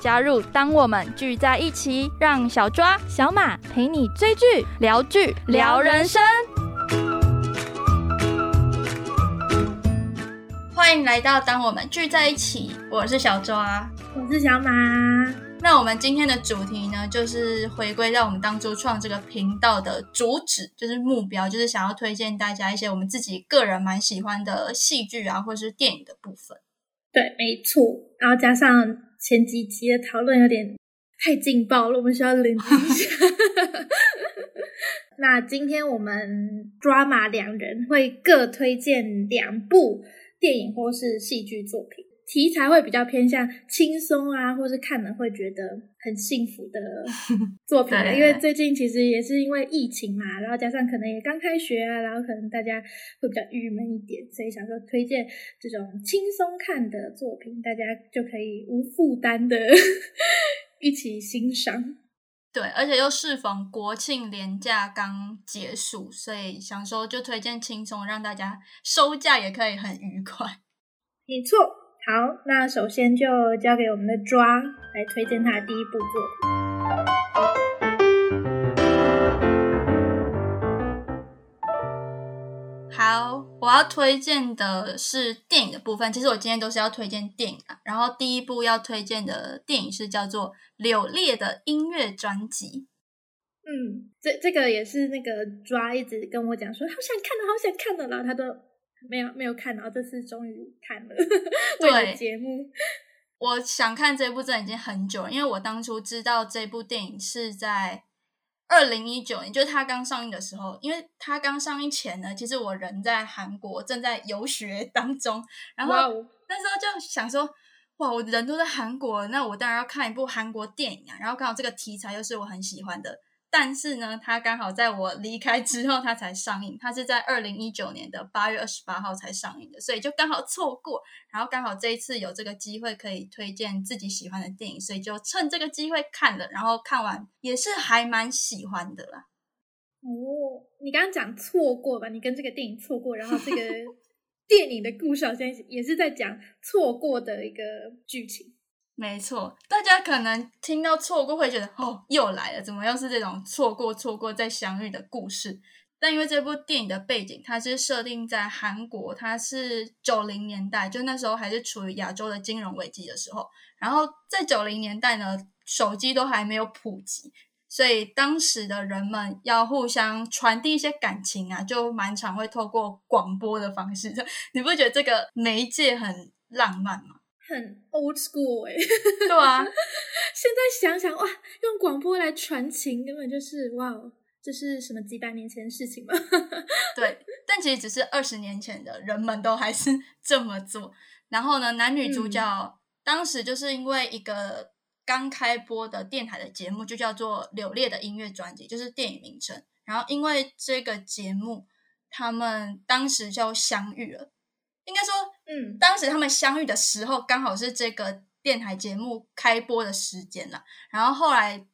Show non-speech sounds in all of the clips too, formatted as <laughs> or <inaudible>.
加入当我们聚在一起，让小抓、小马陪你追剧、聊剧、聊人生。欢迎来到当我们聚在一起，我是小抓，我是小马。那我们今天的主题呢，就是回归到我们当初创这个频道的主旨，就是目标，就是想要推荐大家一些我们自己个人蛮喜欢的戏剧啊，或者是电影的部分。对，没错。然后加上前几集的讨论有点太劲爆了，我们需要冷静一下。<laughs> <laughs> 那今天我们 drama 两人会各推荐两部电影或是戏剧作品。题材会比较偏向轻松啊，或是看了会觉得很幸福的作品。<laughs> 因为最近其实也是因为疫情嘛，然后加上可能也刚开学啊，然后可能大家会比较郁闷一点，所以想说推荐这种轻松看的作品，大家就可以无负担的 <laughs> 一起欣赏。对，而且又适逢国庆连假刚结束，所以想说就推荐轻松，让大家收假也可以很愉快。没错。好，那首先就交给我们的抓来推荐他第一部作品。好，我要推荐的是电影的部分。其实我今天都是要推荐电影啊。然后第一部要推荐的电影是叫做《柳烈的音乐专辑》。嗯，这这个也是那个抓一直跟我讲说，好想看的，好想看的，然后他都。没有没有看，然后这次终于看了。<laughs> 对节目，<laughs> 我想看这部真的已经很久了，因为我当初知道这部电影是在二零一九年，就是它刚上映的时候。因为它刚上映前呢，其实我人在韩国正在游学当中，然后那时候就想说，哇，我人都在韩国，那我当然要看一部韩国电影啊。然后刚好这个题材又是我很喜欢的。但是呢，它刚好在我离开之后，它才上映。它是在二零一九年的八月二十八号才上映的，所以就刚好错过。然后刚好这一次有这个机会可以推荐自己喜欢的电影，所以就趁这个机会看了。然后看完也是还蛮喜欢的啦。哦，你刚刚讲错过吧？你跟这个电影错过，然后这个 <laughs> 电影的故事好像也是在讲错过的一个剧情。没错，大家可能听到错过会觉得哦，又来了，怎么又是这种错过、错过再相遇的故事？但因为这部电影的背景，它是设定在韩国，它是九零年代，就那时候还是处于亚洲的金融危机的时候。然后在九零年代呢，手机都还没有普及，所以当时的人们要互相传递一些感情啊，就蛮常会透过广播的方式。你不觉得这个媒介很浪漫吗？很 old school 哎，对啊，<laughs> 现在想想哇，用广播来传情，根本就是哇，这是什么几百年前的事情吗？<laughs> 对，但其实只是二十年前的人们都还是这么做。然后呢，男女主角当时就是因为一个刚开播的电台的节目，就叫做《柳烈的音乐专辑》，就是电影名称。然后因为这个节目，他们当时就相遇了。应该说，嗯，当时他们相遇的时候，刚好是这个电台节目开播的时间了。然后后来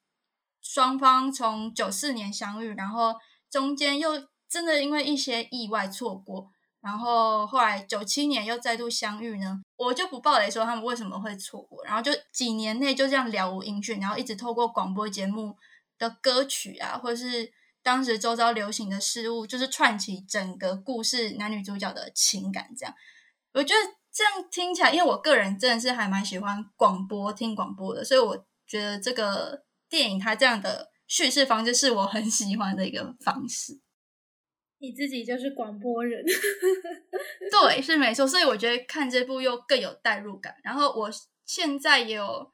双方从九四年相遇，然后中间又真的因为一些意外错过，然后后来九七年又再度相遇呢。我就不暴雷说他们为什么会错过，然后就几年内就这样了无音讯，然后一直透过广播节目的歌曲啊，或是。当时周遭流行的事物，就是串起整个故事男女主角的情感，这样我觉得这样听起来，因为我个人真的是还蛮喜欢广播听广播的，所以我觉得这个电影它这样的叙事方式是我很喜欢的一个方式。你自己就是广播人，<laughs> 对，是没错，所以我觉得看这部又更有代入感。然后我现在也有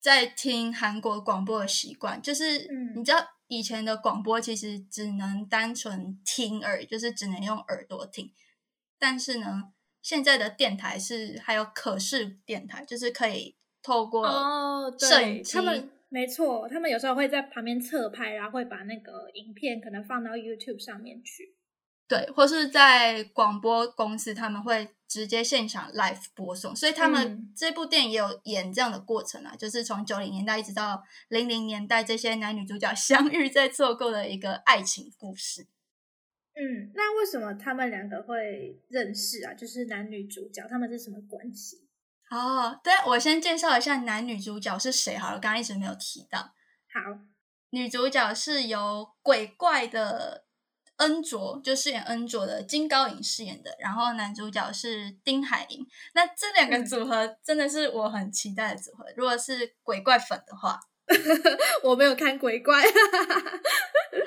在听韩国广播的习惯，就是你知道。以前的广播其实只能单纯听耳，就是只能用耳朵听。但是呢，现在的电台是还有可视电台，就是可以透过哦，摄影机，他们没错，他们有时候会在旁边侧拍，然后会把那个影片可能放到 YouTube 上面去。对，或是在广播公司，他们会直接现场 live 播送，所以他们嗯这部电影也有演这样的过程啊，就是从九零年代一直到零零年代，这些男女主角 <laughs> 相遇在错过的一个爱情故事。嗯，那为什么他们两个会认识啊？就是男女主角，他们是什么关系？哦，对，我先介绍一下男女主角是谁好了，刚刚一直没有提到。好，女主角是由鬼怪的恩卓，就饰演恩卓的金高银饰演的，然后男主角是丁海寅。那这两个嗯组合真的是我很期待的组合。如果是鬼怪粉的话，<laughs> 我没有看鬼怪，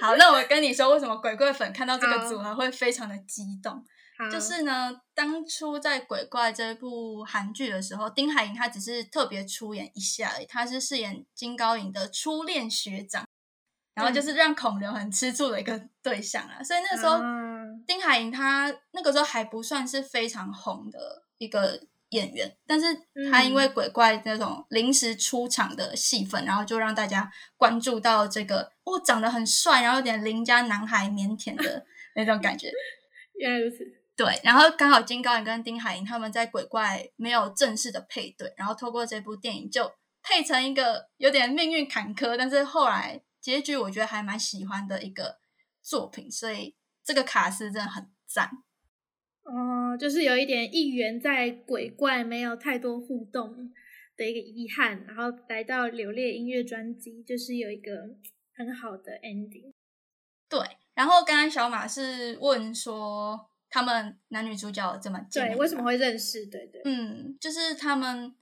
好，那我跟你说，为什么鬼怪粉看到这个组合会非常的激动？就是呢，当初在《鬼怪》这部韩剧的时候，丁海寅他只是特别出演一下而已，他是饰演金高银的初恋学长，然后就是让孔刘很吃醋的一个对象啊。所以那个时候，啊丁海寅他那个时候还不算是非常红的一个演员，但是他因为《鬼怪》那种临时出场的戏份，然后就让大家关注到这个哦，长得很帅，然后有点邻家男孩腼腆的那种感觉。<laughs> 原来如此。对，然后刚好金高银跟丁海寅他们在鬼怪没有正式的配对，然后透过这部电影就配成一个有点命运坎坷，但是后来结局我觉得还蛮喜欢的一个作品，所以这个卡斯真的很赞。哦，就是有一点议员在鬼怪没有太多互动的一个遗憾，然后来到流烈音乐专辑，就是有一个很好的 ending。对，然后刚刚小马是问说他们男女主角怎么对，为什么会认识？对对，嗯，就是他们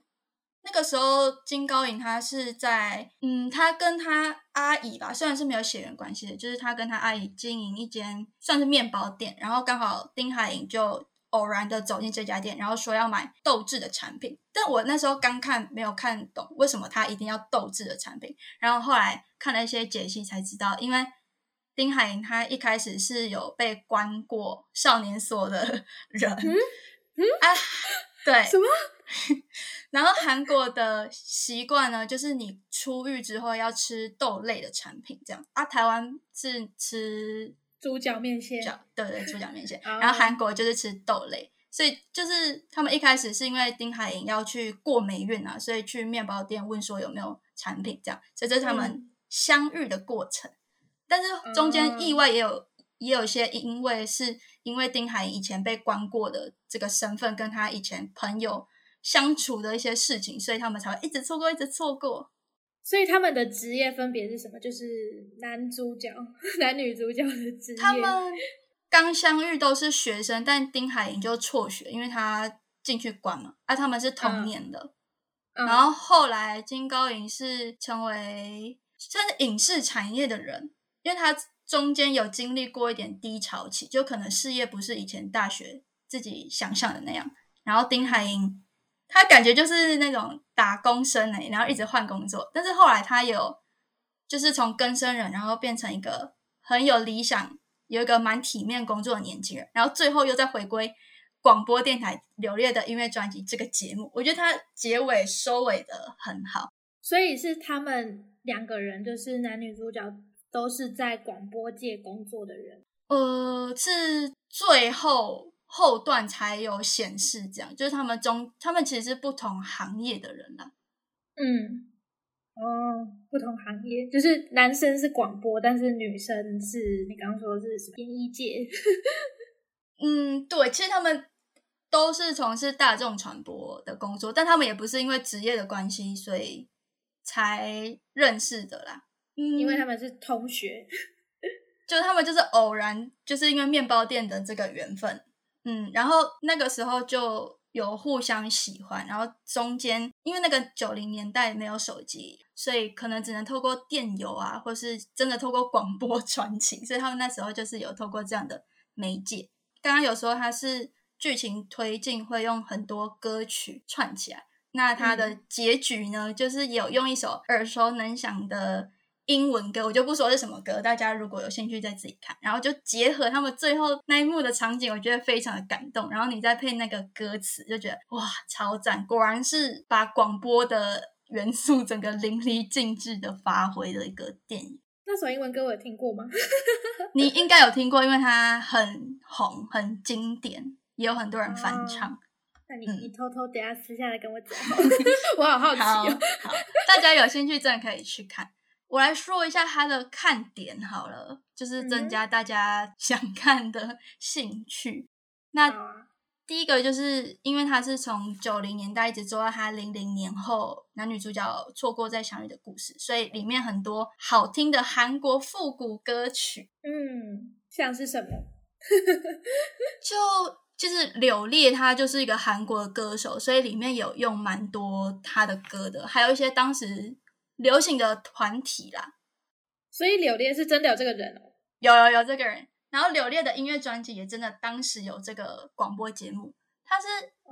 那个时候，金高银他是在，嗯，他跟他阿姨吧，虽然是没有血缘关系的，就是他跟他阿姨经营一间算是面包店，然后刚好丁海寅就偶然的走进这家店，然后说要买豆制的产品，但我那时候刚看没有看懂为什么他一定要豆制的产品，然后后来看了一些解析才知道，因为。丁海寅他一开始是有被关过少年所的人，嗯啊，对，什么？<laughs> 然后韩国的习惯呢，就是你出狱之后要吃豆类的产品，这样。啊。台湾是吃猪脚面线，饺，对对，猪脚面线，哦。然后韩国就是吃豆类，所以就是他们一开始是因为丁海寅要去过霉运啊，所以去面包店问说有没有产品，这样，所以这是他们嗯。相遇的过程。但是中间意外也有、也有一些因为是因为丁海寅以前被关过的这个身份，跟他以前朋友相处的一些事情，所以他们才会一直错过，一直错过。所以他们的职业分别是什么？就是男主角、<laughs> 男女主角的职业。他们刚相遇都是学生，但丁海寅就辍学，因为他进去关嘛。啊，他们是同年的。嗯然后后来金高银是成为算是影视产业的人，因为他中间有经历过一点低潮期，就可能事业不是以前大学自己想象的那样。然后丁海寅他感觉就是那种打工生哎、然后一直换工作，但是后来他有就是从更生人，然后变成一个很有理想、有一个蛮体面工作的年轻人，然后最后又再回归广播电台《柳烈的音乐专辑》这个节目，我觉得他结尾收尾的很好。所以是他们两个人，就是男女主角都是在广播界工作的人。呃，是最后后段才有显示，这样就是他们中，他们其实是不同行业的人啦。嗯，哦，不同行业，就是男生是广播，但是女生是你刚刚说的是什么演艺界？<laughs> 嗯，对，其实他们都是从事大众传播的工作，但他们也不是因为职业的关系，所以才认识的啦。嗯，因为他们是同学。<laughs> 就他们就是偶然，就是因为面包店的这个缘分，嗯，然后那个时候就有互相喜欢，然后中间因为那个九零年代没有手机，所以可能只能透过电邮啊，或是真的透过广播 <laughs> 传情，所以他们那时候就是有透过这样的媒介。刚刚有说它是剧情推进会用很多歌曲串起来，那它的结局呢，就是有用一首耳熟能详的英文歌，我就不说是什么歌，大家如果有兴趣再自己看。然后就结合他们最后那一幕的场景，我觉得非常的感动。然后你再配那个歌词，就觉得哇，超赞！果然是把广播的元素整个淋漓尽致的发挥的一个电影。那首英文歌我有听过吗？<laughs> <laughs> 你应该有听过，因为它很红、很经典，也有很多人翻唱。那你嗯你偷偷等下私下来跟我讲，<laughs> 我好好奇好，哦。好，大家有兴趣真的可以去看。我来说一下它的看点好了，就是增加大家 <laughs> 想看的兴趣。那第一个就是因为它是从九零年代一直做到它零零年后，男女主角错过再相遇的故事，所以里面很多好听的韩国复古歌曲。嗯，像是什么？<laughs> 就就是柳烈，他就是一个韩国的歌手，所以里面有用蛮多他的歌的，还有一些当时流行的团体啦，所以柳烈是真的有这个人哦。有有有这个人。然后柳烈的音乐专辑也真的当时有这个广播节目，他是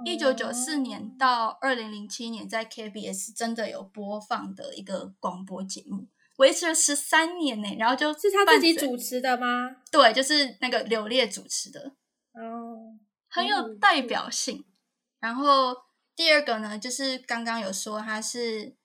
一九九四年到二零零七年在 KBS 真的有播放的一个广播节目，维持了十三年呢。然后就是他自己主持的吗？对，就是那个柳烈主持的。哦，很有代表性。然后第二个呢，就是刚刚有说他是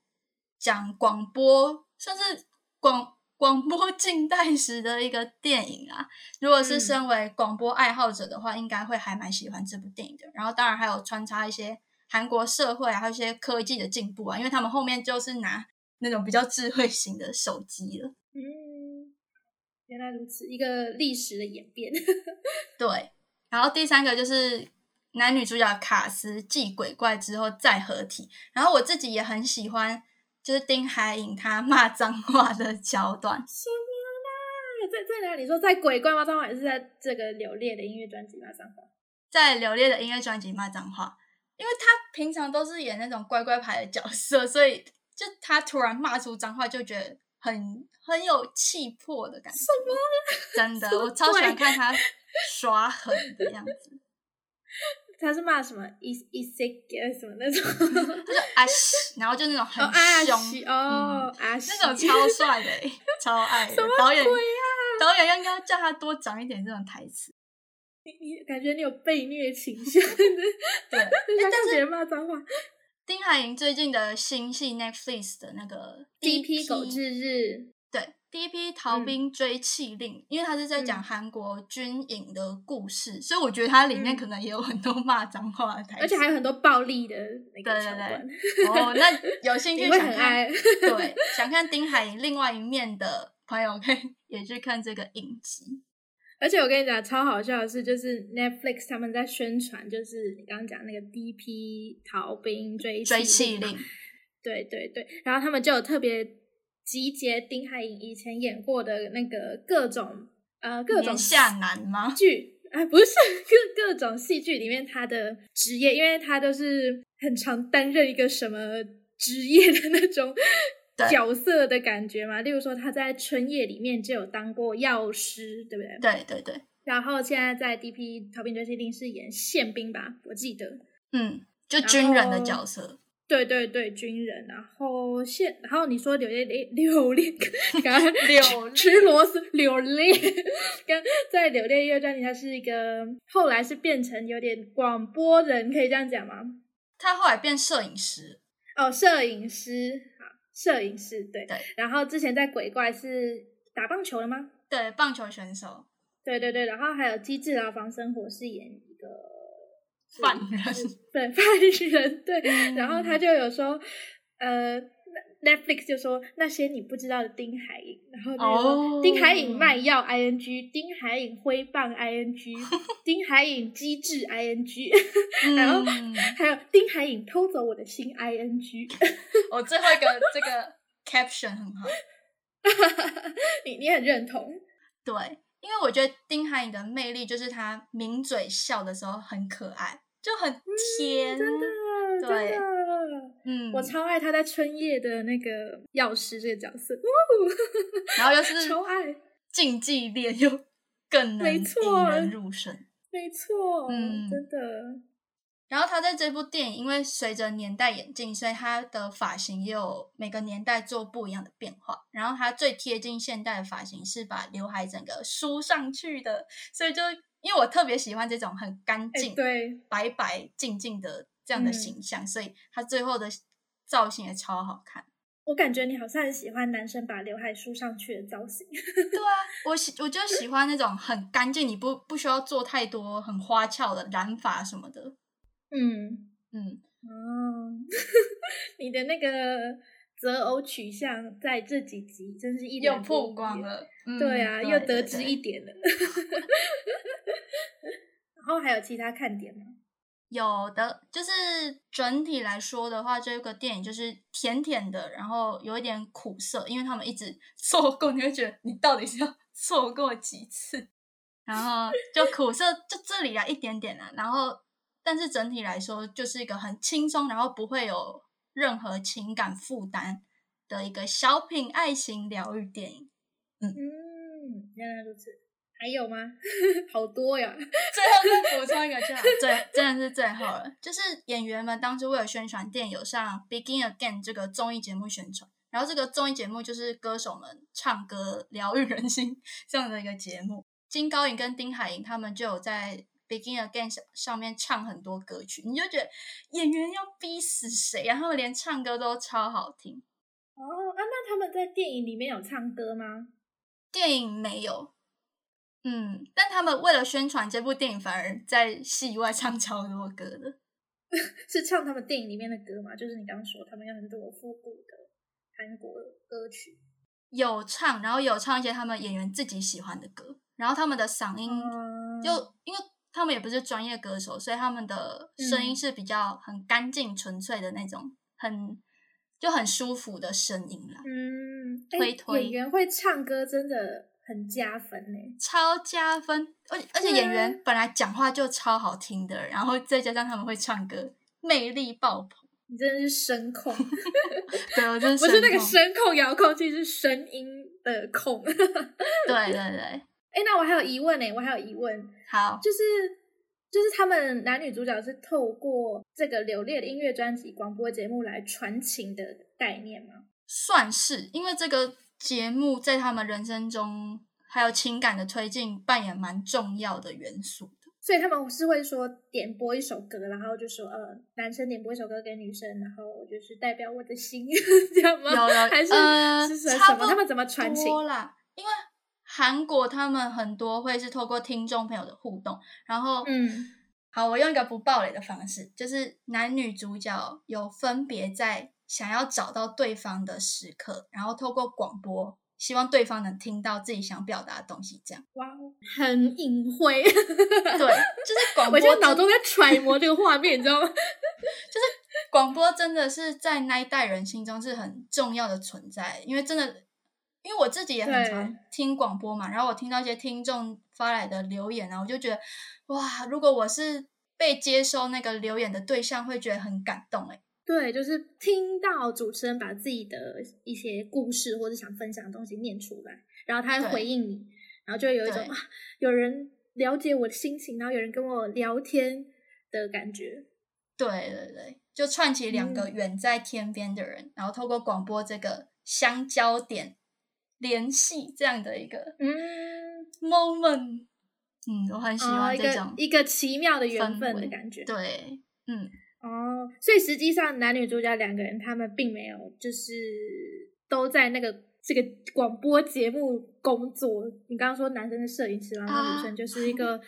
讲广播，算是广广播近代史的一个电影啊。如果是嗯身为广播爱好者的话，应该会还蛮喜欢这部电影的。然后当然还有穿插一些韩国社会啊，还有一些科技的进步啊，因为他们后面就是拿那种比较智慧型的手机了。嗯，原来如此，一个历史的演变。对，然后第三个就是男女主角卡斯继鬼怪之后再合体，然后我自己也很喜欢，就是丁海寅他骂脏话的桥段。什么啦？在在哪里？说在鬼怪吗？脏话还是在这个柳烈的音乐专辑骂？脏话？在流烈的音乐专辑骂脏话，因为他平常都是演那种乖乖牌的角色，所以就他突然骂出脏话，就觉得很很有气魄的感觉。什么？真的，我超喜欢看他耍狠的样子。他是骂什么？一一 s 什么那种？他就啊西，然后就那种很凶，哦，啊西那种超帅的、欸，超爱的。导演！导演应该叫他多讲一点这种台词。你你感觉你有被虐倾向，对，<laughs> 就想但是看别人骂脏话。丁海寅最近的新戏 Netflix 的那个第一一批狗日日，对第一批逃兵追气令，因为他是在讲嗯韩国军营的故事，所以我觉得它里面嗯可能也有很多骂脏话的台词，而且还有很多暴力的那个桥段，哦，那有兴 <laughs> 趣想看。对 <laughs> 想看丁海寅另外一面的朋友，可以也去看这个影集。而且我跟你讲，超好笑的是，就是 Netflix 他们在宣传，就是你刚刚讲那个第一批逃兵追追气气令，对对对，然后他们就有特别集结丁海寅以前演过的那个各种呃各种下男吗？剧，哎，不是 <laughs> 各各种戏剧里面他的职业，因为他都是很常担任一个什么职业的那种角色的感觉嘛。例如说他在春夜里面就有当过药师，对不对？对对对，然后现在在 DP 逃兵追击令是演宪兵吧，我记得。嗯，就军人的角色。对对对，军人。然后现，然后你说柳烈柳烈，刚刚柳吃螺丝柳烈，跟在柳烈音乐专辑，他是一个后来是变成有点广播人，可以这样讲吗？他后来变摄影师，哦，摄影师，好，摄影师，对对。然后之前在鬼怪是打棒球的吗？对，棒球选手，对对对，然后还有机智牢房生活是演一个犯人。是 <laughs> 对犯人，对，嗯。然后他就有说，呃，Netflix 就说那些你不知道的丁海寅，然后就说、哦。丁海寅卖药 ing，丁海寅挥棒 ing，<laughs> 丁海寅机智 ing，然后嗯还有丁海寅偷走我的心 ing，我 <laughs> 最后一个这个 caption 很好，你你很认同？对，因为我觉得丁海颖的魅力就是他抿嘴笑的时候很可爱，就很甜，嗯真的，对真的。嗯，我超爱他在春夜的那个药师这个角色，<laughs> 然后又是超爱，竞技恋，又更能引人入胜。没错，嗯真的，然后他在这部电影，因为随着年代演进，所以他的发型也有每个年代做不一样的变化。然后他最贴近现代的发型是把刘海整个梳上去的，所以就因为我特别喜欢这种很干哎、净、对，白白净净的这样的嗯形象，所以他最后的造型也超好看。我感觉你好像很喜欢男生把刘海梳上去的造型。<laughs> 对啊，我喜我就喜欢那种很干净，你不不需要做太多很花俏的染发什么的。嗯嗯，哦，<laughs> 你的那个择偶取向在这几集真是一又览曝光光。了。嗯对啊，对又得知一点了。<laughs> 然后还有其他看点吗？有的，就是整体来说的话，这个电影就是甜甜的，然后有一点苦涩，因为他们一直 <laughs> 错过，你会觉得你到底是要错过几次？然后就苦涩，就这里啊一点点啊，然后但是整体来说就是一个很轻松，然后不会有任何情感负担的一个小品爱情疗愈电影。嗯，原来如此。还有吗？<laughs> 好多呀。<laughs> 最后再补充一个就好，<laughs> 最真的是最后了。就是演员们当初为了宣传电影，有上《Begin Again》这个综艺节目宣传。然后这个综艺节目就是歌手们唱歌疗愈人心这样的一个节目。金高银跟丁海寅他们就有在《Begin Again》上上面唱很多歌曲，你就觉得演员要逼死谁啊？他们连唱歌都超好听。哦啊，那他们在电影里面有唱歌吗？电影没有，嗯，但他们为了宣传这部电影，反而在戏外唱超多歌的。<laughs> 是唱他们电影里面的歌吗？就是你刚刚说他们有很多复古的韩国歌曲。有唱，然后有唱一些他们演员自己喜欢的歌，然后他们的嗓音嗯就、因为他们也不是专业歌手，所以他们的声音嗯是比较很干净、纯粹的那种，很就很舒服的声音啦，嗯，哎推推演员会唱歌真的很加分呢。超加分。而且而且演员本来讲话就超好听的，然后再加上他们会唱歌，魅力爆棚。你真的是声控，<laughs> 对，我真是不是那个声声控遥控器，是声音的控。<laughs> 控，对对对，哎，那我还有疑问呢，我还有疑问，好，就是就是他们男女主角是透过这个流烈的音乐专辑广播节目来传情的概念吗？算是因为这个节目在他们人生中还有情感的推进扮演蛮重要的元素的。所以他们是会说点播一首歌，然后就说呃，男生点播一首歌给女生，然后就是代表我的心，<laughs> 这样吗？有有还是、呃是什么？他们怎么传情？因为韩国他们很多会是透过听众朋友的互动，然后嗯，好，我用一个不暴雷的方式，就是男女主角有分别在想要找到对方的时刻，然后透过广播，希望对方能听到自己想表达的东西，这样。哇，很隐晦。对，就是 <laughs> 广播我现在脑中在揣摩这个画面，你知道吗？<laughs> 就是广播真的是在那一代人心中是很重要的存在，因为真的，因为我自己也很常听广播嘛，然后我听到一些听众发来的留言啊，我就觉得哇，如果我是被接收那个留言的对象，会觉得很感动哎。对，就是听到主持人把自己的一些故事或者想分享的东西念出来，然后他会回应你，然后就会有一种啊，有人了解我的心情，然后有人跟我聊天的感觉。对对对，就串起两个嗯远在天边的人，然后透过广播这个相交点联系这样的一个嗯，moment，嗯，我很喜哦，一个欢这种、一个奇妙的缘分的感觉。对，嗯，哦，所以实际上男女主角两个人，他们并没有就是都在那个这个广播节目工作。你刚刚说男生是摄影师，然后啊女生就是一个、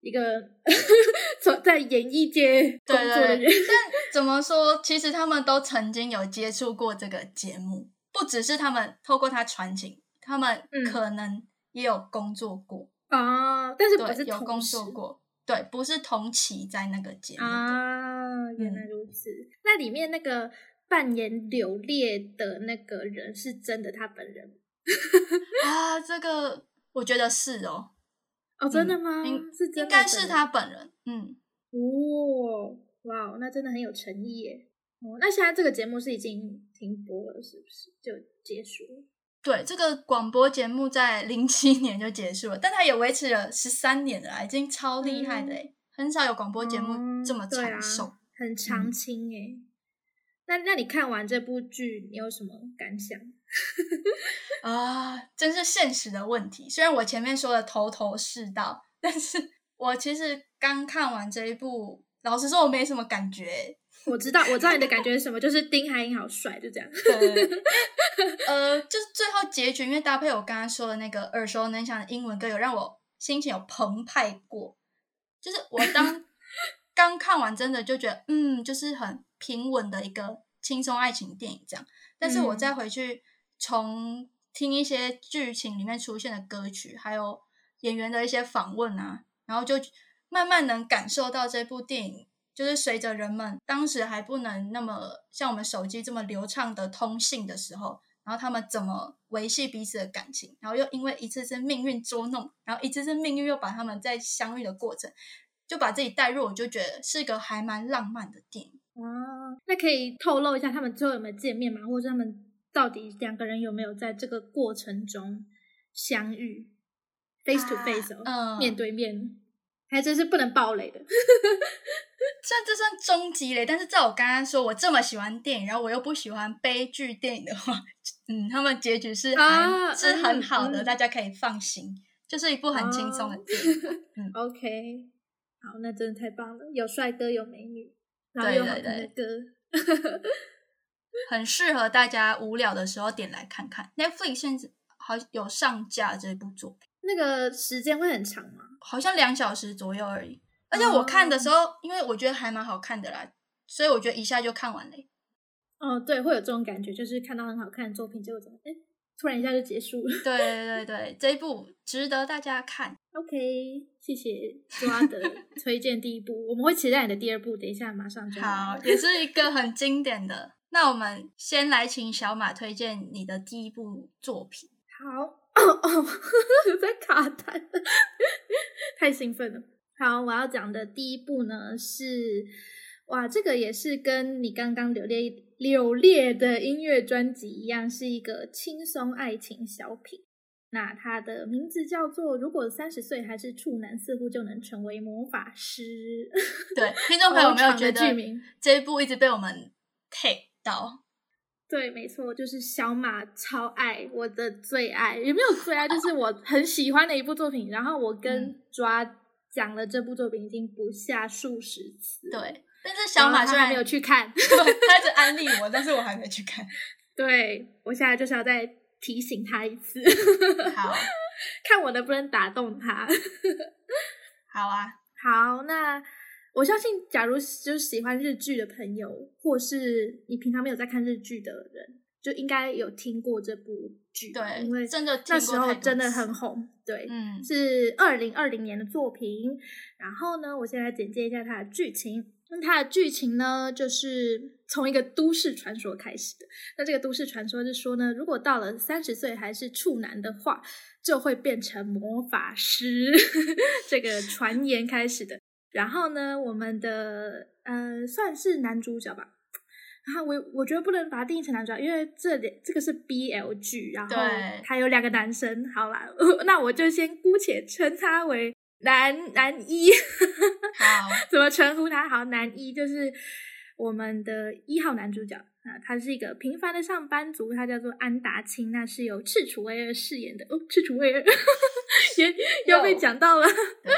一个 <laughs> 从在演艺界工对作的人。对对，但怎么说？其实他们都曾经有接触过这个节目，不只是他们透过他传情，他们嗯可能也有工作过，啊，但是不是，有工作过，对，不是同期在那个节目的。啊？原来嗯如此。那里面那个扮演柳烈的那个人是真的他本人 <laughs> 啊，这个我觉得是哦，哦？真的吗？应是应该是他本人，嗯，哦，哇，那真的很有诚意耶。哦，那现在这个节目是已经停播了，是不是就结束了？对，这个广播节目在零七年就结束了，但它也维持了十三年了，已经超厉害的诶很少有广播节目哦这么长寿。很长嗯青哎。那那你看完这部剧，你有什么感想？<laughs> 啊，真是现实的问题。虽然我前面说的头头是道，但是我其实刚看完这一部，老实说，我没什么感觉。我知道，我知道你的感觉是什么，就是丁海寅好帅，就这样。<laughs> 呃，就是最后结局，因为搭配我刚刚说的那个耳熟能详的英文歌，有让我心情有澎湃过。就是我当 <laughs> 刚看完，真的就觉得，嗯，就是很平稳的一个轻松爱情电影这样。但是我再回去从听一些剧情里面出现的歌曲，还有演员的一些访问啊，然后就慢慢能感受到这部电影。就是随着人们当时还不能那么像我们手机这么流畅的通信的时候，然后他们怎么维系彼此的感情，然后又因为一次次命运捉弄，然后一次次命运又把他们在相遇的过程，就把自己带入，我就觉得是一个还蛮浪漫的电影。哦，那可以透露一下他们最后有没有见面吗？或者他们到底两个人有没有在这个过程中相遇，face to face 哦，嗯面对面？还真是不能暴雷的。<laughs> 虽然这算终极雷，但是照我刚刚说，我这么喜欢电影，然后我又不喜欢悲剧电影的话，<laughs> 嗯，他们结局是还、啊是很好的，嗯嗯大家可以放心，就是一部很轻松的电影。<laughs> OK，好，那真的太棒了，有帅哥，有美女，然后对有好对听的歌。很适合大家无聊的时候点来看看。Netflix 现在好有上架这部作品，那个时间会很长吗？好像两小时左右而已。而且我看的时候，因为我觉得还蛮好看的啦，所以我觉得一下就看完了。哦，对，会有这种感觉，就是看到很好看的作品，结果怎么，哎，突然一下就结束了。对对对对，这一部值得大家看。OK，谢谢抓的 <laughs> 推荐第一部，我们会期待你的第二部，等一下马上就好，<laughs> 也是一个很经典的。那我们先来请小马推荐你的第一部作品。好，哦哦，在卡痰，太兴奋了。好，我要讲的第一部呢是，哇，这个也是跟你刚刚柳烈柳烈的音乐专辑一样，是一个轻松爱情小品。那它的名字叫做《如果三十岁还是处男，似乎就能成为魔法师》。对，听众朋友有没有觉得 <laughs> 剧名这一部一直被我们 take 到？对，没错，就是小马超爱我的最爱，也没有最爱，就是我很喜欢的一部作品。然后我跟嗯抓讲了这部作品已经不下数十次，，对，但是小马虽然还没有去看，<laughs> 他一直安利我，但是我还没去看。对我现在就是要再提醒他一次，好，<laughs> 看我能不能打动他。好啊，好，那我相信，假如就是喜欢日剧的朋友，或是你平常没有在看日剧的人，就应该有听过这部剧，对因为真的那时候真的很红，对，嗯，是二零二零年的作品。然后呢，我先来简介一下它的剧情。那它的剧情呢，就是从一个都市传说开始的。那这个都市传说是说呢，如果到了三十岁还是处男的话，就会变成魔法师。<laughs> 这个传言开始的。然后呢，我们的呃算是男主角吧。然后我我觉得不能把它定义成男主角，因为这里这个是 BL 剧，然后对还有两个男生。好啦，<laughs> 那我就先姑且称他为男男一。好，<laughs> 怎么称呼他？好，男一就是我们的一号男主角啊，他是一个平凡的上班族，他叫做安达清，那是由赤楚威尔饰演的哦，赤楚威尔 <laughs> 也又被讲到了，对，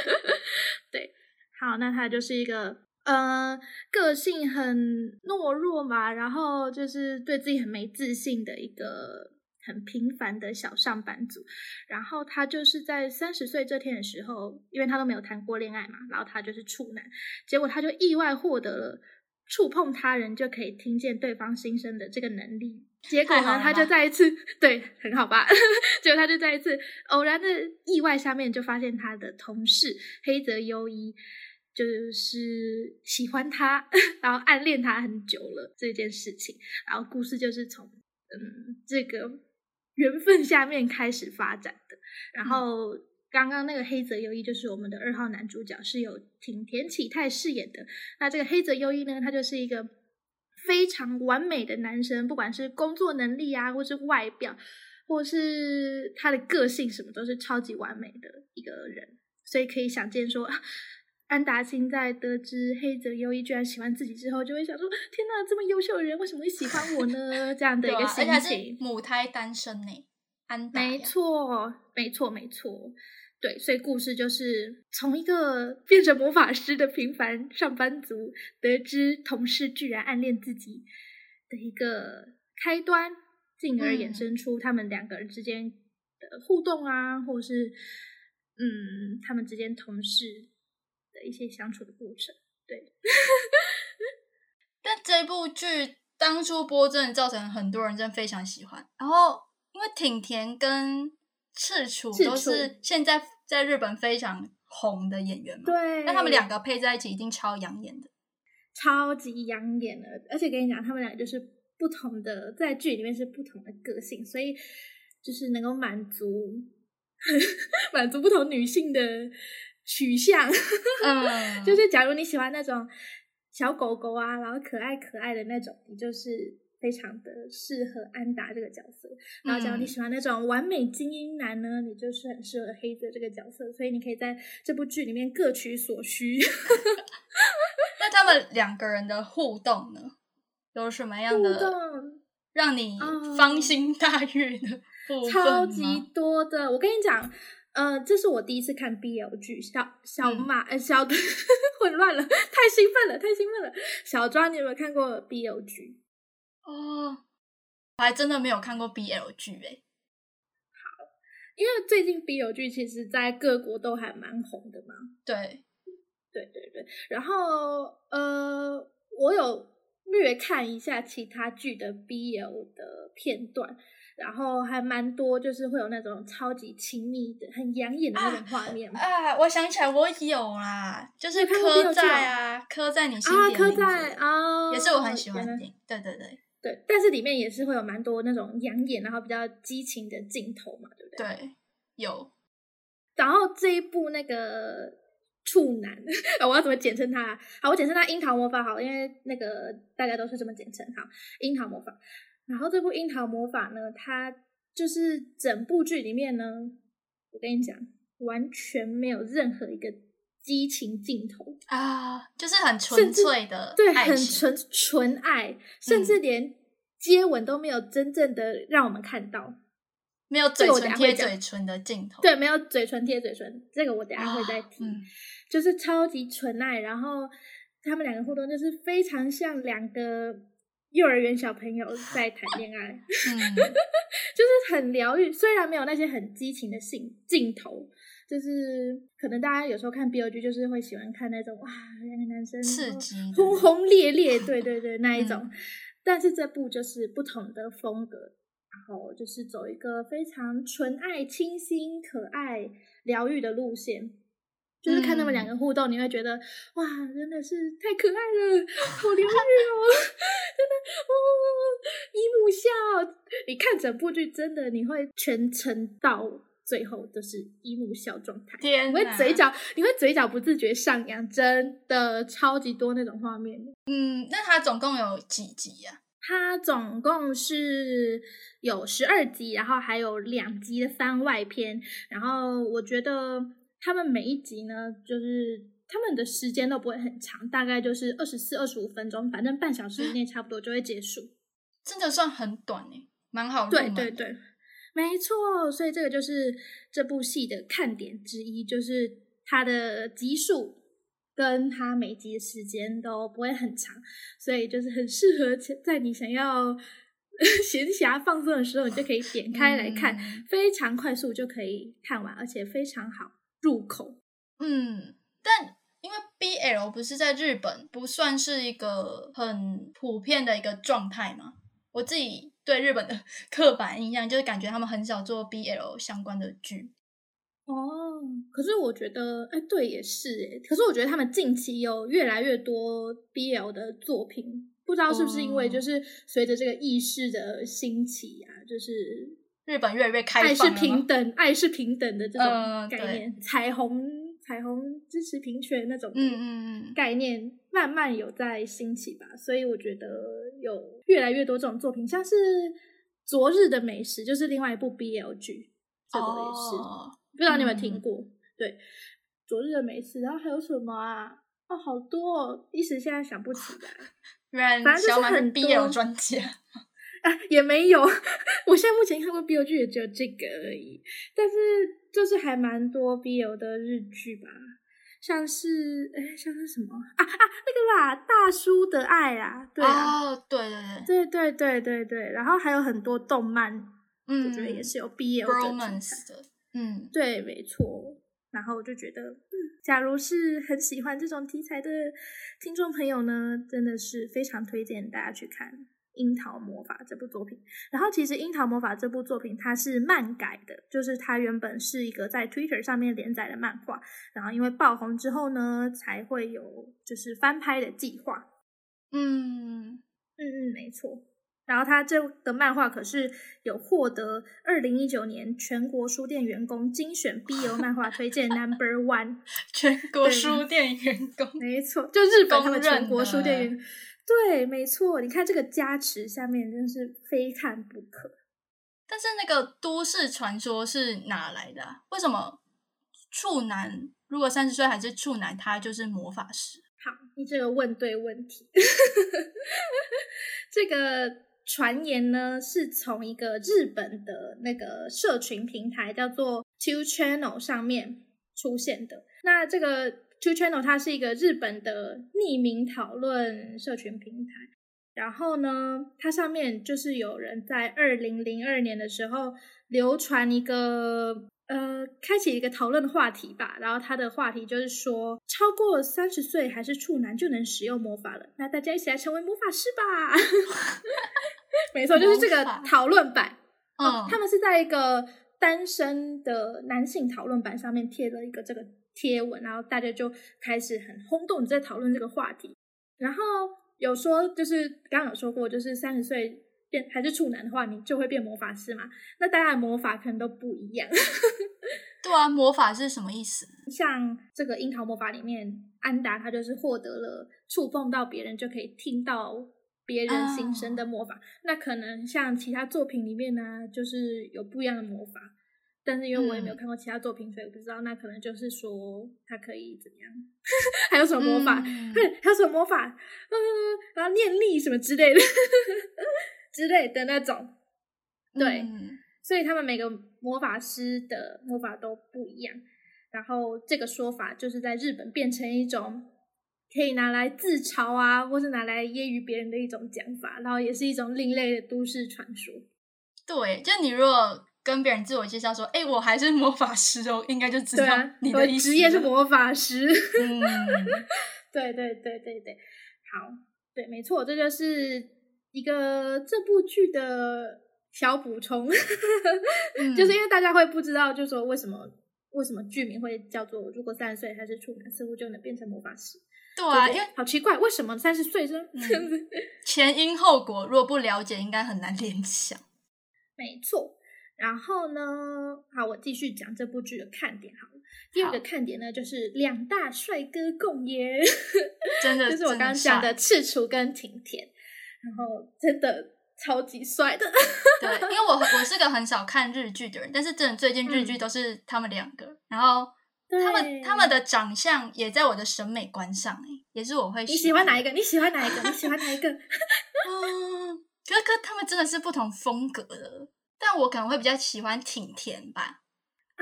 好，那他就是一个呃个性很懦弱嘛，然后就是对自己很没自信的一个。很平凡的小上班族，然后他就是在三十岁这天的时候，因为他都没有谈过恋爱嘛，然后他就是处男，结果他就意外获得了触碰他人就可以听见对方心声的这个能力。结果呢，<laughs> 他就再一次对很好吧，结果他就在一次偶然的意外下面，就发现他的同事黑泽优一就是喜欢他，<laughs> 然后暗恋他很久了这件事情。然后故事就是从嗯这个缘分下面开始发展的。然后刚刚那个黑泽优一就是我们的二号男主角，是由挺田启太饰演的。那这个黑泽优一呢，他就是一个非常完美的男生，不管是工作能力啊，或是外表，或是他的个性，什么都是超级完美的一个人。所以可以想见说。<laughs> 安达清在得知黑泽优一居然喜欢自己之后，就会想说：“天哪，这么优秀的人为什么会喜欢我呢？”这样的一个心且还是情。母胎单身呢，安达没错，没错，没错，对，所以故事就是从一个变成魔法师的平凡上班族，得知同事居然暗恋自己的一个开端，进而衍生出他们两个人之间的互动啊，或是嗯，他们之间同事的一些相处的过程。对，<laughs> 但这部剧当初播真的造成很多人真的非常喜欢。然后因为挺田跟赤楚都是楚现在在日本非常红的演员嘛，对，那他们两个配在一起一定超养眼的。超级养眼的，而且跟你讲，他们俩就是不同的，在剧里面是不同的个性，所以就是能够满足 <laughs> 满足不同女性的取向。<laughs> 嗯，就是假如你喜欢那种小狗狗啊，然后可爱可爱的那种，你就是非常的适合安达这个角色。然后假如你嗯喜欢那种完美精英男呢，你就是很适合黑泽这个角色。所以你可以在这部剧里面各取所需。<laughs> 那他们两个人的互动呢，有什么样的让你嗯芳心大悦的超级多的。我跟你讲，呃，这是我第一次看 BL 剧，小小嗯马、呃小 <laughs> 混乱了，太兴奋了，太兴奋了。小庄，你有没有看过 BL 剧？哦，我还真的没有看过 BL 剧欸好。因为最近 BL 剧其实在各国都还蛮红的嘛。对，对对对，然后呃，我有略看一下其他剧的 BL 的片段，然后还蛮多，就是会有那种超级亲密的、很养眼的那种画面。啊，我想起来，我有啦，就是你看过刻 BL 剧在啊，刻在你心啊，刻底的名字在啊，也是我很喜欢的电影。对对对对，但是里面也是会有蛮多那种养眼，然后比较激情的镜头嘛，对不对？。对，有然后这一部那个处男，<laughs> 我要怎么简称他啊？好，我简称他樱桃魔法好了，因为那个大家都是这么简称。好，樱桃魔法。然后这部樱桃魔法呢，它就是整部剧里面呢，我跟你讲，完全没有任何一个激情镜头，啊，就是很纯粹的对，很纯纯爱，甚至连接吻都没有真正的让我们看到。没有嘴唇贴嘴唇的镜头。对，没有嘴唇贴嘴唇，这个我等下会再提。嗯就是超级纯爱，然后他们两个互动就是非常像两个幼儿园小朋友在谈恋爱，嗯，<laughs> 就是很疗愈。虽然没有那些很激情的镜镜头，就是可能大家有时候看剧就是会喜欢看那种哇，两个男生刺激轰轰烈烈，<laughs> 对对对，那一种。嗯但是这部就是不同的风格，然后就是走一个非常纯爱、清新、可爱、疗愈的路线。就是看他们两个互动，你会觉得哇，真的是太可爱了，好疗愈哦，<laughs> 真的哦，姨母笑。你看整部剧，真的你会全程到最后都是姨母笑状态，你会嘴角，你会嘴角不自觉上扬，真的超级多那种画面。嗯，那它总共有几集呀、它总共是有十二集，然后还有两集的番外篇。然后我觉得他们每一集呢，就是他们的时间都不会很长，大概就是二十四、二十五分钟，反正半小时以内 <laughs> 差不多就会结束。真的算很短诶，蛮好入对对对，没错。所以这个就是这部戏的看点之一，就是它的集数跟它每集的时间都不会很长，所以就是很适合在你想要 <laughs> 闲暇放松的时候，你就可以点开来看，嗯非常快速就可以看完，而且非常好入口。嗯，但因为 BL 不是在日本不算是一个很普遍的一个状态嘛，我自己对日本的 <laughs> 刻板印象就是感觉他们很少做 BL 相关的剧。哦，可是我觉得，哎，对，也是哎。可是我觉得他们近期有越来越多 BL 的作品，不知道是不是因为哦就是随着这个意识的兴起啊，就是日本越来越开爱是放了吗平等，爱是平等的这种呃概念，彩虹彩虹支持平权那种嗯嗯嗯，概念慢慢有在兴起吧，所以我觉得有越来越多这种作品，像是《昨日的美食》就是另外一部 BL 剧，这个也是。哦不知道你有没有嗯听过？对，昨日的美食，然后还有什么啊？哦，好多、哦，一时现在想不起来。<laughs> 原来小马是 BL 专家。啊，也没有。<laughs> 我现在目前看过 BL 剧也只有这个而已，但是就是还蛮多 BL 的日剧吧，像是哎，像是什么啊啊那个啦，大叔的爱啦，对啊，哦，对对对，对对对对对，然后还有很多动漫，嗯，我觉得也是有 BL 的的，嗯，对，没错。然后我就觉得，嗯，假如是很喜欢这种题材的听众朋友呢，真的是非常推荐大家去看《樱桃魔法》这部作品。然后其实《樱桃魔法》这部作品它是漫改的，就是它原本是一个在 Twitter 上面连载的漫画，然后因为爆红之后呢，才会有就是翻拍的计划。嗯，嗯嗯，没错。然后他这个漫画可是有获得二零一九年全国书店员工精选 BL 漫画推荐 Number One，<laughs> 全国对书店员工，没错，就日本他们全国书店的员，对，没错。你看这个加持下面真是非看不可。但是那个都市传说是哪来的、啊？为什么处男如果三十岁还是处男，他就是魔法师？好，你这个问对问题。<laughs> 这个传言呢，是从一个日本的那个社群平台叫做 Two Channel 上面出现的。那这个 Two Channel 它是一个日本的匿名讨论社群平台。然后呢，它上面就是有人在二零零二年的时候流传一个呃，开启一个讨论的话题吧。然后它的话题就是说，超过三十岁还是处男就能使用魔法了。那大家一起来成为魔法师吧！<laughs> 没错，就是这个讨论版。嗯，哦，他们是在一个单身的男性讨论版上面贴了一个这个贴文，然后大家就开始很轰动地在讨论这个话题。然后有说，就是刚刚有说过，就是三十岁变还是处男的话，你就会变魔法师嘛？那大家的魔法可能都不一样。<laughs> 对啊，魔法是什么意思？像这个樱桃魔法里面，安达他就是获得了触碰到别人就可以听到别人心声的魔法。那可能像其他作品里面呢，就是有不一样的魔法。但是因为我也没有嗯看过其他作品，所以我不知道。那可能就是说他可以怎么样？<laughs> <laughs> 还有什么魔法？嗯对，还有什么魔法？嗯，然后念力什么之类的 <laughs> 之类的那种。对，嗯所以他们每个魔法师的魔法都不一样。然后这个说法就是在日本变成一种可以拿来自嘲啊，或是拿来揶揄别人的一种讲法，然后也是一种另类的都市传说。对，就你如果跟别人自我介绍说，哎、我还是魔法师哦，应该就知道你的职业是魔法师。嗯，<laughs> 对对对对对，好，对，没错，这就是一个这部剧的小补充，嗯 <laughs> 就是因为大家会不知道，就说为什么为什么剧名会叫做如果三十岁还是处男，似乎就能变成魔法师。对啊，对因为好奇怪，为什么三十岁是这样子？前因后果如果不了解，应该很难联想。<laughs> 没错。然后呢，好，我继续讲这部剧的看点好了。第二个看点呢，就是两大帅哥共演。<laughs> 真的，就是我真刚刚讲的赤楚跟挺田，然后真的超级帅的。对，因为我 <laughs> 我是个很少看日剧的人，但是真的最近日剧嗯都是他们两个，然后他们他们的长相也在我的审美观上，哎，也是我会你喜欢哪一个？你喜欢哪一个？你喜欢哪一个？<laughs> 嗯，可是跟他们真的是不同风格的，但我可能会比较喜欢挺田吧。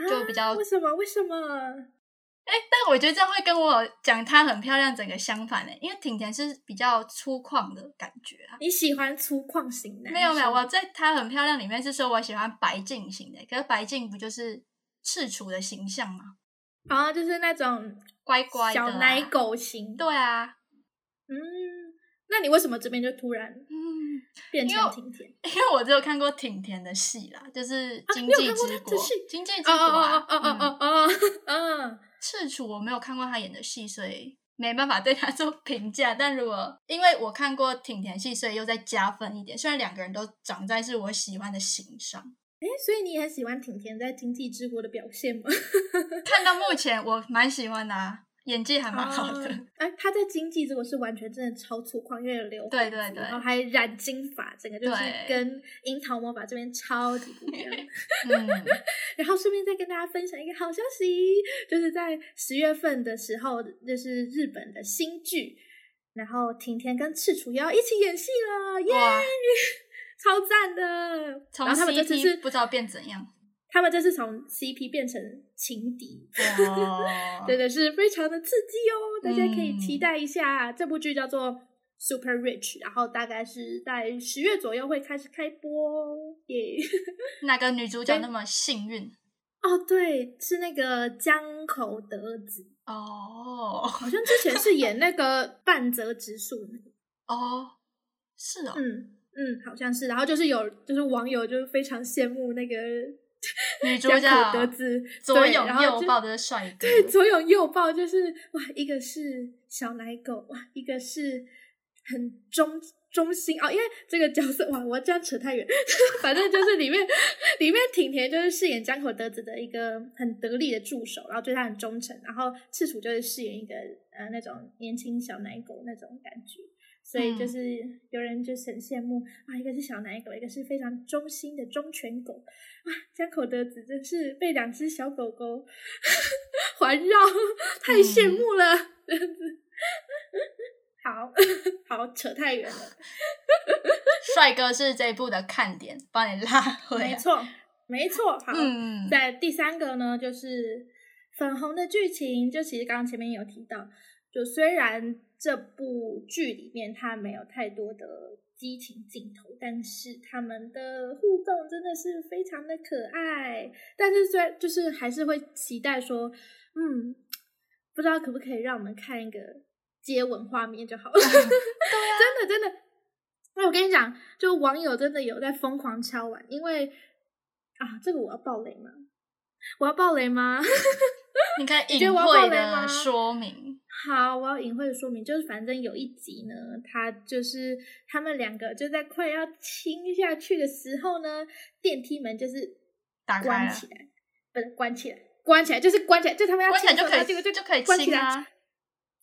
就比较啊为什么？为什么？哎，但我觉得这样会跟我讲她很漂亮整个相反呢，因为挺田是比较粗犷的感觉啊。你喜欢粗犷型男生？没有没有，我在她很漂亮里面是说我喜欢白净型的，可是白净不就是赤楚的形象吗？啊，就是那种乖乖的、啊、小奶。狗型。对啊，嗯，那你为什么这边就突然嗯，变成挺甜？<laughs> 因为我只有看过挺甜的戏啦，就是《经济之国经济之哦国啊哦，哦哦嗯哦哦哦哦，赤楚我没有看过他演的戏，所以没办法对他做评价。但如果因为我看过挺甜戏，所以又再加分一点。虽然两个人都长在是我喜欢的型上，哎，所以你也很喜欢挺甜在《经济之国》的表现吗？看到目前我蛮喜欢的、啊，演技还蛮好的。哦哎、他在经济这个是完全真的超粗犷，因为有留对对对然后还染金发，整个就是跟樱桃魔法这边超级不一样。<laughs> 嗯，<laughs> 然后顺便再跟大家分享一个好消息，就是在十月份的时候，就是日本的新剧，然后挺田跟赤楚也要一起演戏了，耶！<laughs> 超赞的。从然后他们这次是不知道变怎样。他们这次从 CP 变成情敌，哇 <laughs> 对的，是非常的刺激哦，大家可以期嗯待一下。这部剧叫做《Super Rich》，然后大概是在十月左右会开始开播哦，耶、<laughs> 哪个女主角那么幸运？哦，对，是那个江口德子，哦。好像之前是演那个半泽直树那个，哦，是哦，嗯嗯，好像是。然后就是有就是网友就是非常羡慕那个女主江角口德子左拥右抱的帅哥，对，左拥右抱，就是哇，一个是小奶狗，哇，一个是很忠忠心哦。因为这个角色哇，我这样扯太远，<laughs> 反正就是里面里面挺田就是饰演江口德子的一个很得力的助手，然后对他很忠诚，然后赤楚就是饰演一个呃那种年轻小奶狗那种感觉。所以就是有人就是很羡慕啊，一个是小奶狗，一个是非常忠心的忠犬狗。啊，江口德子真是被两只小狗狗 <laughs> 环绕，太羡慕了，这样子。好 <laughs> 好扯太远了，<laughs> 帅哥是这一部的看点，帮你拉回来。没错，没错。好，嗯，在第三个呢，就是粉红的剧情，就其实刚刚前面有提到，就虽然这部剧里面它没有太多的激情镜头，但是他们的互动真的是非常的可爱。但是虽然就是还是会期待说，嗯，不知道可不可以让我们看一个接吻画面就好了。对啊，<laughs> 真的真的。那我跟你讲，就网友真的有在疯狂敲碗，因为啊，这个我要爆雷吗？我要爆雷吗？<laughs> 你可以你觉隐晦的说明。好，我要隐晦的说明，就是反正有一集呢，他就是他们两个就在快要亲下去的时候呢，电梯门就是打关起来，不是关起来，关起来就是关起来，就他们要关起来就可以亲的时候然后结果就就可以关起来亲啊。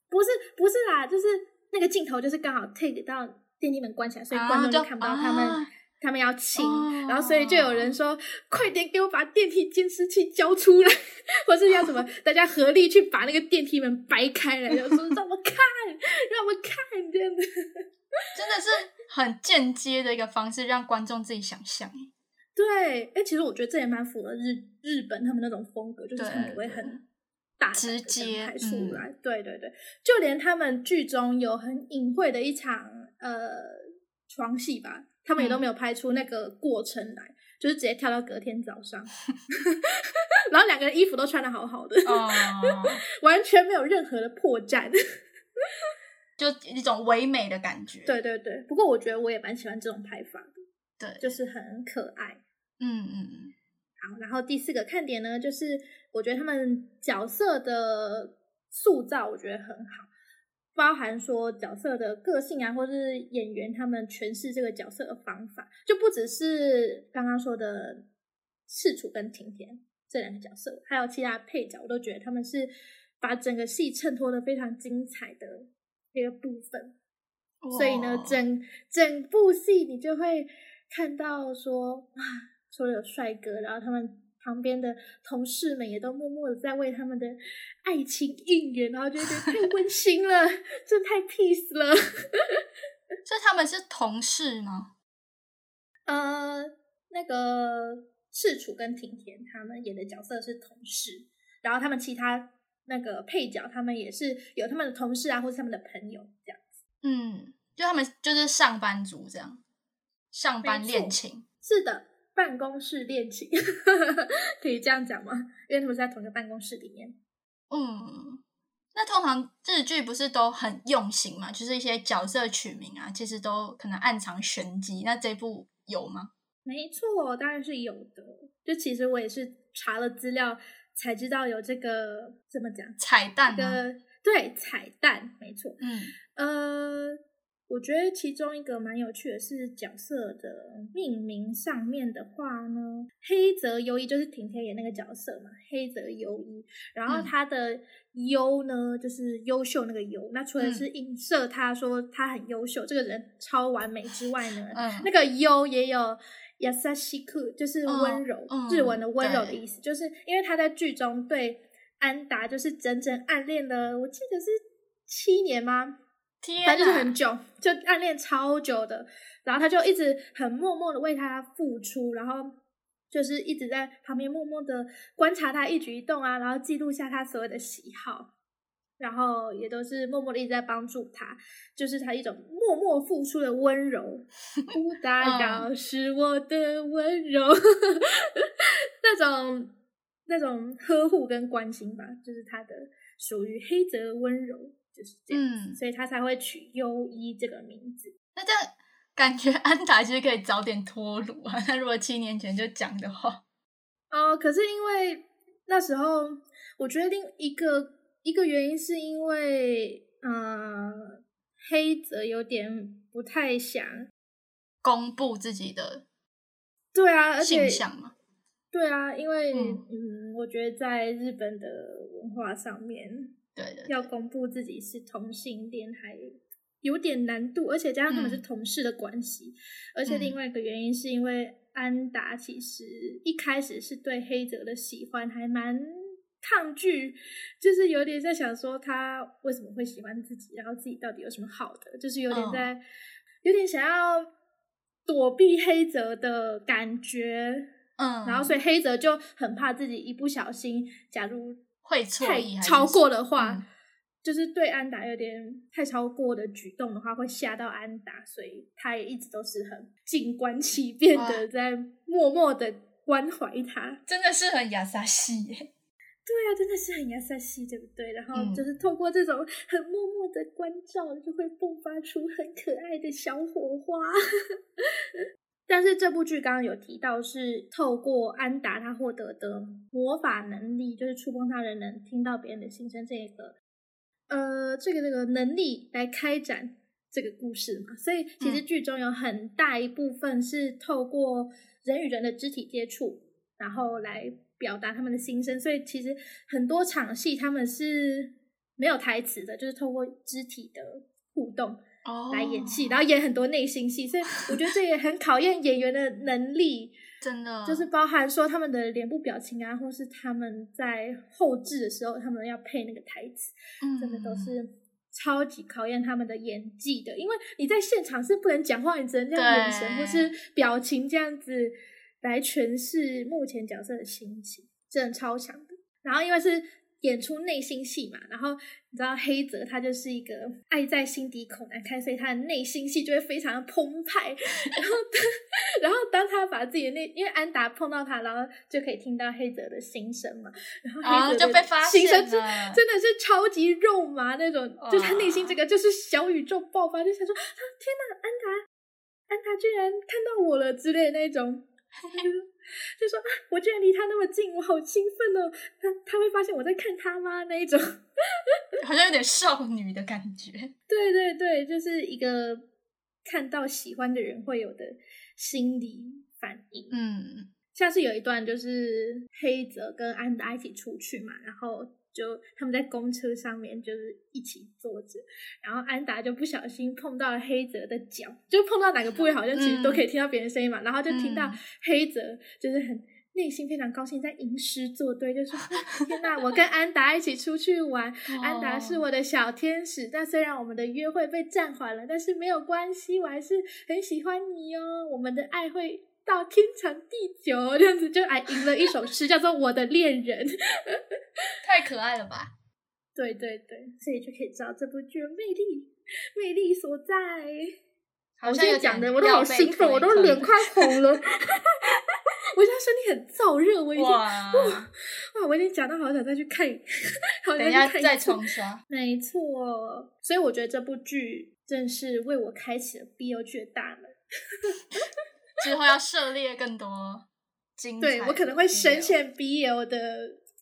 不是不是啦，就是那个镜头就是刚好 take 到电梯门关起来，所以啊观众就就看不到他们、啊他们要请，哦然后所以就有人说，快点给我把电梯监视器交出来，<laughs> 或是要什么，<laughs> 大家合力去把那个电梯门掰开来，然后说让我看，<laughs> 让我看，这样子。真的是很间接的一个方式，让观众自己想象。对，哎，其实我觉得这也蛮符合日日本他们那种风格，就是他们不会很大直接拍出嗯来。对对对，就连他们剧中有很隐晦的一场呃床戏吧，他们也都嗯没有拍出那个过程来，就是直接跳到隔天早上，<laughs> 然后两个人衣服都穿的好好的，哦，<laughs> 完全没有任何的破绽。<laughs> 就一种唯美的感觉。对对对，不过我觉得我也蛮喜欢这种拍法的，对，就是很可爱。嗯嗯嗯，好，然后第四个看点呢，就是我觉得他们角色的塑造，我觉得很好，包含说角色的个性啊，或是演员他们诠释这个角色的方法，就不只是刚刚说的赤楚跟晴天这两个角色，还有其他配角，我都觉得他们是把整个戏衬托的非常精彩的一个部分。所以呢，整整部戏你就会看到说，啊，除了有帅哥，然后他们旁边的同事们也都默默的在为他们的爱情应援，然后就觉得太 <laughs> 温馨了，这太 peace 了。<laughs> 所以他们是同事吗？呃，那个赤楚跟庭田他们演的角色是同事，然后他们其他那个配角他们也是有他们的同事啊，或是他们的朋友这样子。嗯，就他们就是上班族这样，上班恋情。是的，办公室恋情 <laughs> 可以这样讲吗？因为他们是在同一个办公室里面。嗯，那通常日剧不是都很用心嘛？就是一些角色取名啊，其实都可能暗藏玄机。那这部有吗？没错，当然是有的。就其实我也是查了资料才知道有这个怎么讲彩蛋吗？这个对彩蛋，没错。嗯呃，我觉得其中一个蛮有趣的是角色的命名上面的话呢，黑泽优一就是庭田演那个角色嘛，黑泽优一，然后嗯他的优呢就是优秀那个优，那除了是嗯影射他说他很优秀，这个人超完美之外呢，嗯那个优也有。亚萨西克就是温柔，嗯日文的温柔的意思，就是因为他在剧中对安达就是整整暗恋了，我记得是七年吗？天反正就是很！久，就暗恋超久的，然后他就一直很默默的为他付出，然后就是一直在旁边默默的观察他一举一动啊，然后记录下他所有的喜好，然后也都是默默的一直在帮助他，就是他一种默默付出的温柔。不打扰是我的温柔，<laughs> 那种那种呵护跟关心吧，就是他的属于黑泽的温柔，就是这样子，嗯所以他才会取优一这个名字。那这样感觉安达其实可以早点脱乳啊。那如果七年前就讲的话，哦，可是因为那时候，我觉得另一个一个原因是因为，呃，黑泽有点不太想，公布自己的对啊，而且。对啊，因为嗯嗯我觉得在日本的文化上面，要公布自己是同性恋还有点难度，而且加上他们是嗯。同事的关系，而且另外一个原因是因为安达其实一开始是对黑泽的喜欢还蛮抗拒，就是有点在想说他为什么会喜欢自己，然后自己到底有什么好的，就是有点哦。在、有点想要躲避黑泽的感觉。嗯，然后所以黑泽就很怕自己一不小心，假如会错太意还是超过的话，嗯就是对安达有点太超过的举动的话，会吓到安达，所以他也一直都是很静观其变的，在默默的关怀他。真的是很亚萨西耶。对啊，真的是很亚萨西，对不对？然后嗯就是透过这种很默默的关照，就会迸发出很可爱的小火花。但是这部剧刚刚有提到，是透过安达他获得的魔法能力，就是触碰他人能听到别人的心声这个，呃，这个这个能力来开展这个故事嘛。所以其实嗯剧中有很大一部分是透过人与人的肢体接触，然后来表达他们的心声。所以其实很多场戏他们是没有台词的，就是透过肢体的互动哦来演戏，然后演很多内心戏。所以我觉得这也很考验演员的能力，<laughs> 真的就是包含说他们的脸部表情啊，或是他们在后置的时候，他们要配那个台词，真的都嗯是。超级考验他们的演技的，因为你在现场是不能讲话，你只能这样眼神或是表情这样子来诠释目前角色的心情，真的超强的。然后因为是演出内心戏嘛，然后你知道黑泽他就是一个爱在心底口难开，所以他的内心戏就会非常的澎湃。然后当然后当他把自己的内，因为安达碰到他，然后就可以听到黑泽的心声嘛，然后啊黑泽的就被发心声是现了真的是超级肉麻那种，就他内心这个就是小宇宙爆发，就想说啊天哪，安达安达居然看到我了之类的那种。<laughs> 就说啊，我居然离他那么近，我好兴奋哦！他他会发现我在看他吗？那一种，<laughs> 好像有点少女的感觉。对对对，就是一个看到喜欢的人会有的心理反应。嗯，像是有一段就是黑泽跟安达一起出去嘛，然后就他们在公车上面就是一起坐着，然后安达就不小心碰到了黑泽的脚，就碰到哪个部位好像其实都可以听到别人声音嘛，然后就听到嗯黑泽就是很。内心非常高兴，在吟诗作对，就说：<laughs> “天哪，我跟安达一起出去玩，安达是我的小天使。但虽然我们的约会被暂缓了，但是没有关系，我还是很喜欢你哦。我们的爱会到天长地久，这样子就还吟了一首诗，叫做《我的恋人》。<laughs> 太可爱了吧？对对对，所以就可以知道这部剧的魅力，魅力所在。我好像有讲的我都好兴奋，我都坑脸快红了。<laughs> <laughs> 我现在身体很燥热，我已经哇哇！我已经讲到好想再去看，好想再去看次重刷。没错，所以我觉得这部剧正是为我开启了 BL 剧的大门。之后要涉猎更多精彩对我可能会深。陷 BL 的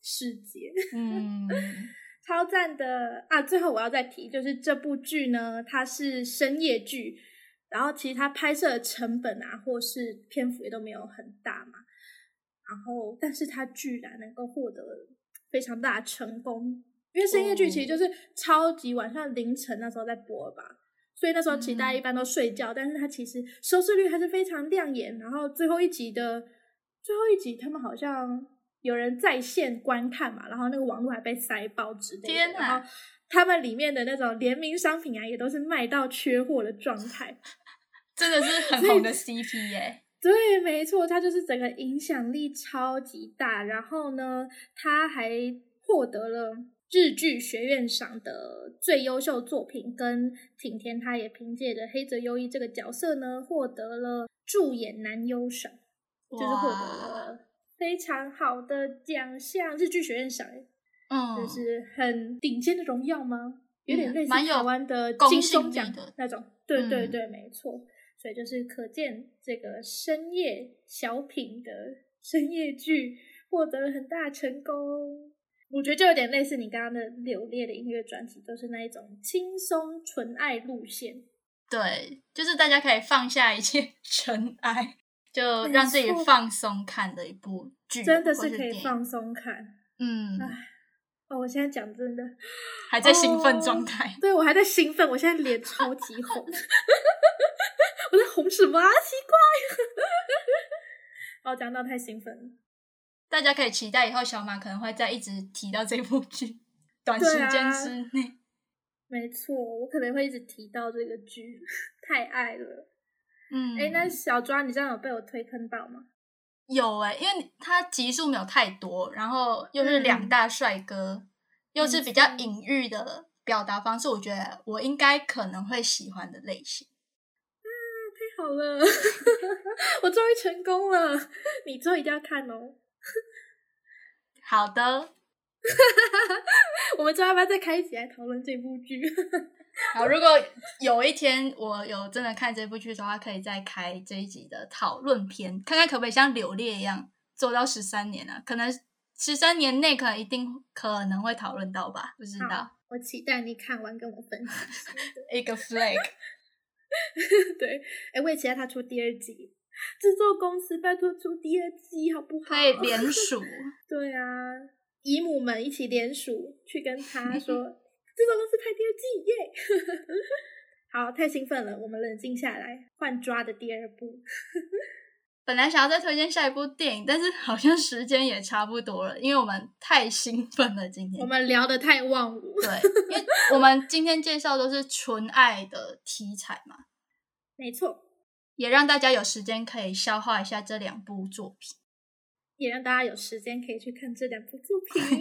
世界，嗯，<laughs> 超赞的啊！最后我要再提，就是这部剧呢，它是深夜剧，然后其实它拍摄的成本啊，或是篇幅也都没有很大嘛。然后，但是它居然能够获得非常大的成功，因为深夜剧其实就是超级晚上凌晨那时候在播吧，所以那时候其实大家一般都睡觉，但是它其实收视率还是非常亮眼。然后最后一集的最后一集，他们好像有人在线观看嘛，然后那个网络还被塞爆之类的。然后他们里面的那种联名商品啊，也都是卖到缺货的状态。<laughs> 真的是很红的 CP 耶。对，没错，它就是整个影响力超级大。然后呢，他还获得了日剧学院赏的最优秀作品，跟挺田他也凭借着黑泽优一这个角色呢，获得了助演男优赏，就是获得了非常好的奖项，日剧学院赏，嗯，就是很顶尖的荣耀吗？有点类似台湾的金钟奖的那种。对对嗯对，没错。所以就是可见这个深夜小品的深夜剧获得了很大成功。我觉得就有点类似你刚刚的柳烈的音乐专辑，都是那一种轻松纯爱路线。对，就是大家可以放下一切 <laughs> 尘埃，就没让自己放松看的一部剧，真的是可以放松看。嗯，唉哦，我现在讲真的，还在兴奋哦状态。对我还在兴奋，我现在脸超级红。我在红什么啊？奇怪。<laughs> 哦，讲到太兴奋了。大家可以期待以后小马可能会再一直提到这部剧，<laughs> 短时间之内。没错，我可能会一直提到这个剧，<laughs> 太爱了。嗯，哎、那小抓，你这样有被我推坑到吗？有哎、因为他集数没有太多，然后又是两嗯大帅哥，又是比较隐喻的表达方式，我觉得我应该可能会喜欢的类型。啊太好了，<laughs> 我终于成功了！你之后一定要看哦。<laughs> 好的，<laughs> 我们之后要不要再开一起来讨论这部剧？<laughs> 好，如果有一天我有真的看这部剧的话，可以再开这一集的讨论篇，看看可不可以像柳烈一样做到十三年啊？可能十三年内可能一定可能会讨论到吧，不知道，我期待你看完跟我分享。一个 flag。对，哎、我也期待他出第二季。<laughs> 制作公司拜托出第二季好不好？可以联署，<laughs> 对啊，姨母们一起联署去跟他说，制作公司拍第二季耶！<laughs> 好，太兴奋了，我们冷静下来，换抓的第二部。本来想要再推荐下一部电影，但是好像时间也差不多了，因为我们太兴奋了今天我。们聊得太忘我，对，因为我们今天介绍都是纯爱的题材嘛，没错，也让大家有时间可以消化一下这两部作品。也让大家有时间可以去看这两部作品。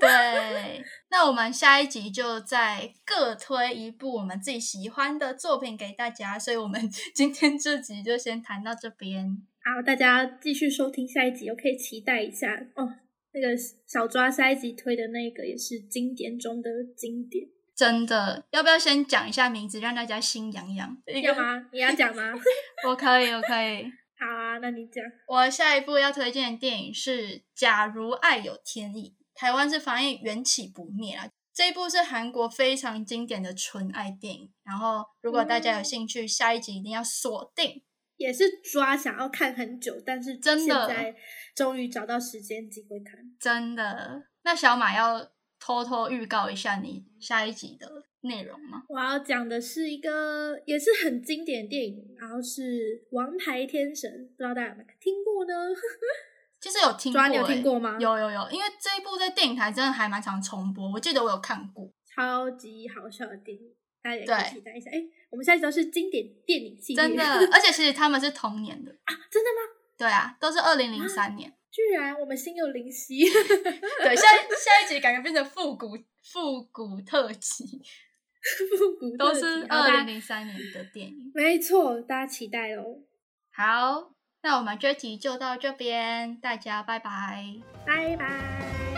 对，那我们下一集就再各推一部我们自己喜欢的作品给大家，所以我们 <laughs> 今天这集就先谈到这边。好，大家继续收听下一集，我可以期待一下哦。那个小抓下一集推的那个也是经典中的经典，真的，要不要先讲一下名字，让大家心痒痒？一个，要吗？你要讲吗？<laughs> 我可以，我可以。好啊，那你讲。我下一部要推荐的电影是《假如爱有天意》，台湾是翻译《缘起不灭》啊。这一部是韩国非常经典的纯爱电影，然后如果大家有兴趣，下一集一定要锁定。也是抓想要看很久，但是真的现在终于找到时间机会看。真的，那小马要偷偷预告一下你下一集的内容吗？我要讲的是一个也是很经典的电影，然后是《王牌天神》，不知道大家有没有听过呢？<laughs> 其实有听过、抓你有欸，听过吗有有有，因为这一部在电影台真的还蛮常重播，我记得我有看过。超级好笑的电影，大家也可以期待一下。哎，我们下一集都是经典电影系列，真的，<laughs> 而且其实他们是同年的，啊，真的吗？对啊，都是二零零三年。居然我们心有灵犀，对，下下一集感觉变成复古复古特辑，<laughs> 复古都是二零零三年的电影。没错，大家期待哦，好，那我们这集就到这边，大家拜拜。拜拜。